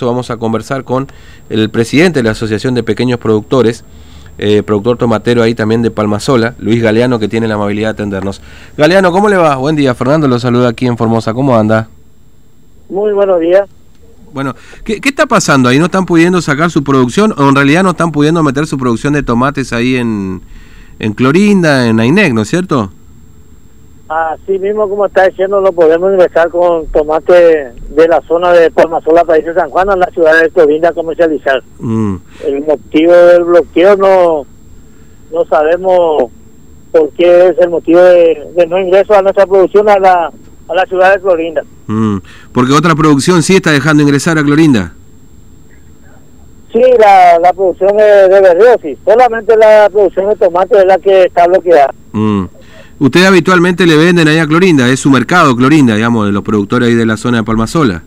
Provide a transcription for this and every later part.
Vamos a conversar con el presidente de la Asociación de Pequeños Productores, eh, productor tomatero ahí también de Palmasola, Luis Galeano, que tiene la amabilidad de atendernos. Galeano, ¿cómo le va? Buen día, Fernando lo saluda aquí en Formosa, ¿cómo anda? Muy buenos días. Bueno, ¿qué, qué está pasando ahí? ¿No están pudiendo sacar su producción o en realidad no están pudiendo meter su producción de tomates ahí en, en Clorinda, en Ainec, ¿no es cierto? Así mismo como está diciendo, lo podemos ingresar con tomate de la zona de Palmasola, país de San Juan, a la ciudad de Clorinda a comercializar. Mm, El motivo del bloqueo no, no sabemos por qué es el motivo de, de no ingreso a nuestra producción a la, a la ciudad de Clorinda. mm. Porque otra producción sí está dejando ingresar a Clorinda. Sí, la, la producción de, de sí. Solamente la producción de tomate es la que está bloqueada. Mm. Ustedes habitualmente le venden ahí a Clorinda, es su mercado Clorinda, digamos, de los productores ahí de la zona de Palmasola,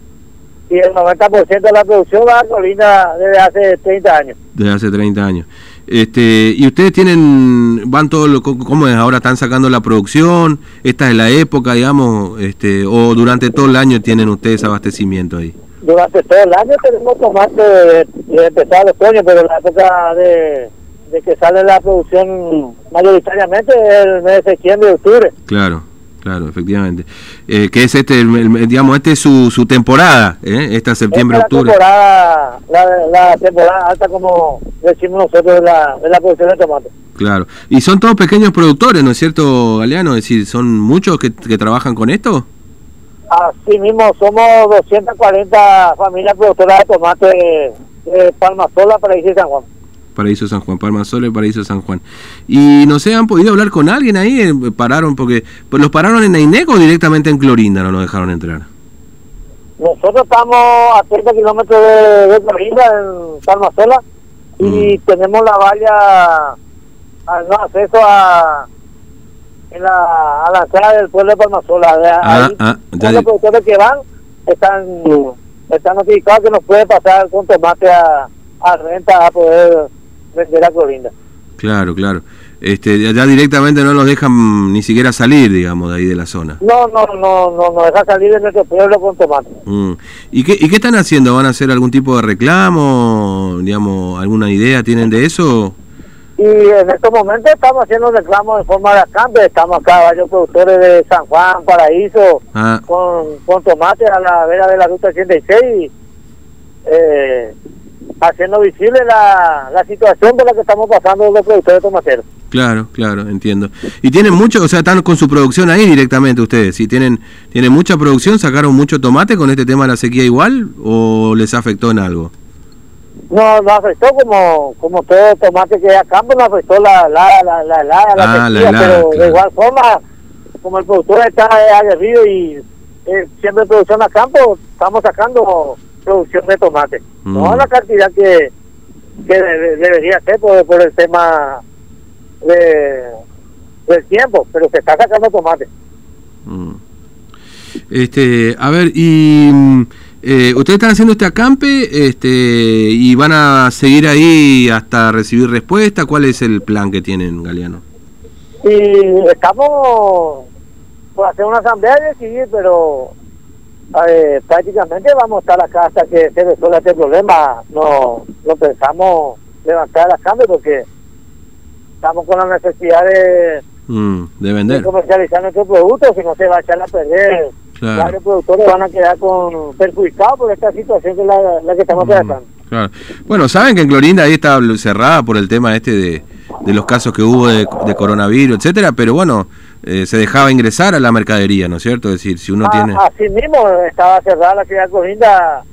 Y el 90% de la producción va a Clorinda desde hace 30 años. desde hace 30 años. Este, y ustedes tienen, van todo lo, ¿cómo es? Ahora están sacando la producción, esta es la época, digamos, este, o durante todo el año tienen ustedes abastecimiento ahí. Durante todo el año tenemos tomate de, de empezar el otoño, pero la época de, de que sale la producción mayoritariamente el mes de septiembre y octubre. Claro, claro, efectivamente. Eh, que es este, el- el- digamos, este es su, su temporada, ¿eh? esta septiembre, Esta es octubre. La temporada, la, la temporada alta, como decimos nosotros, de la, de la producción de tomate. Claro. Y son todos pequeños productores, ¿no es cierto, Galeano? Es decir, ¿son muchos que, que trabajan con esto? Así mismo, somos 240 familias productoras de tomate de, de Palmasola, Paraíso y San Juan. Paraíso San Juan, Palma Sola y Paraíso San Juan. Y no sé, ¿han podido hablar con alguien ahí? Eh, Pararon, porque pues, los pararon en Ainec o directamente en Clorinda no los dejaron entrar. Nosotros estamos a 30 kilómetros de, de Clorinda, en Palmasola, y tenemos la valla al no acceso a, en la, a la entrada del pueblo de Palmasola. Ah, ahí, ah, ya los productores que van están, están notificados que nos puede pasar con tomate a, a renta a poder vender a Clorinda. Claro, claro. Este, ya- directamente no los dejan ni siquiera salir, digamos, de ahí de la zona. No, no, no, no, nos deja salir de nuestro pueblo con tomate. Mm. ¿Y, qué, ¿Y qué están haciendo? ¿Van a hacer algún tipo de reclamo? Digamos, ¿Alguna idea tienen de eso? Y en estos momentos estamos haciendo reclamos en forma de acampe. Estamos acá varios productores de San Juan, Paraíso, Ah, con, con tomate a la vera de la ruta 86, eh, haciendo visible la, la situación por la que estamos pasando los productores tomateros. claro, claro, entiendo. ¿Y tienen mucho, o sea, están con su producción ahí directamente ustedes? ¿Sí tienen, tienen mucha producción? ¿Sacaron mucho tomate con este tema de la sequía igual? ¿O les afectó en algo? No, nos afectó como, como todo tomate que hay a campo, nos afectó la la la la, la, Ah, la sequía, helada, pero claro. de igual forma, como el productor está aguerrido y eh, siempre producción a campo, estamos sacando producción de tomate. No Mm. la cantidad que, que de- debería ser por, por el tema de, del tiempo, pero se está sacando tomate. Mm. Este, a ver, y mm, eh, ustedes están haciendo este acampe este, y van a seguir ahí hasta recibir respuesta. ¿Cuál es el plan que tienen, Galeano? Y estamos por hacer una asamblea y decidir, pero eh, prácticamente vamos a estar acá hasta que se resuelva este problema. No, no pensamos levantar la cambio porque estamos con la necesidad de, Mm, de de vender. comercializar nuestros productos, si no se va a echar a perder. Claro. Varios productores van a quedar con perjudicados por esta situación que es la, la que estamos Mm, tratando. claro. Bueno, saben que en Clorinda ahí está cerrada por el tema este de, de los casos que hubo de, de coronavirus, etcétera, pero bueno, eh, se dejaba ingresar a la mercadería, ¿no es cierto? Es decir, si uno Ah, tiene... Así mismo estaba cerrada la ciudad de Corinda,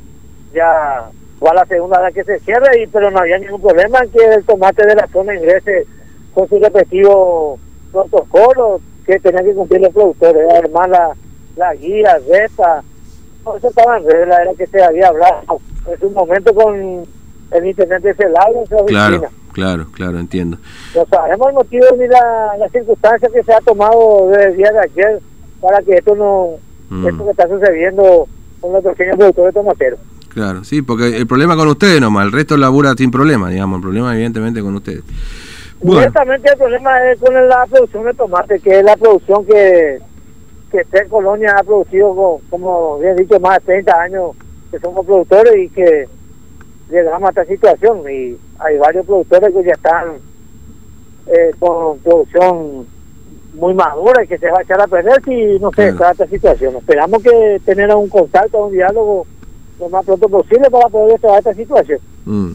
ya fue a la segunda vez que se cierra, y, pero no había ningún problema en que el tomate de la zona ingrese con su respectivo protocolo que tenían que cumplir los productores. Además, la, la guía, REPA, todo eso estaba en regla, era que se había hablado en su momento con el intendente Celaya en su Claro, oficina. Claro, claro, entiendo. No sabemos el motivo ni la, la circunstancia que se ha tomado desde el día de ayer para que esto no, Mm. esto que está sucediendo con los pequeños productores tomateros. Claro, sí, porque el problema con ustedes nomás, el resto labura sin problema, digamos, el problema evidentemente con ustedes. Bueno, Directamente el problema es con la producción de tomate, que es la producción que, que Ter Colonia ha producido, co- como bien dicho, más de 30 años que somos productores y que llegamos a esta situación y hay varios productores que ya están eh, con producción muy madura y que se va a echar a perder si no se está esta situación. Esperamos que tener un contacto, un diálogo lo más pronto posible para poder destrabar esta situación. Mm.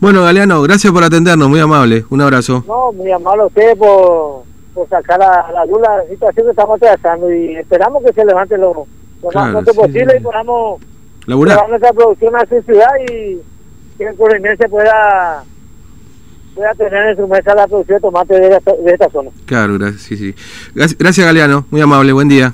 Bueno, Galeano, gracias por atendernos, muy amable, un abrazo. No, muy amable a usted por, por sacar a la luz la situación que estamos tratando y esperamos que se levante lo, más pronto posible y podamos llevar nuestra producción a su ciudad y que el se pueda pueda tener en su mesa la producción de tomate de esta, de esta zona. Claro, gracias, sí, sí. Gracias, Galeano, muy amable, buen día.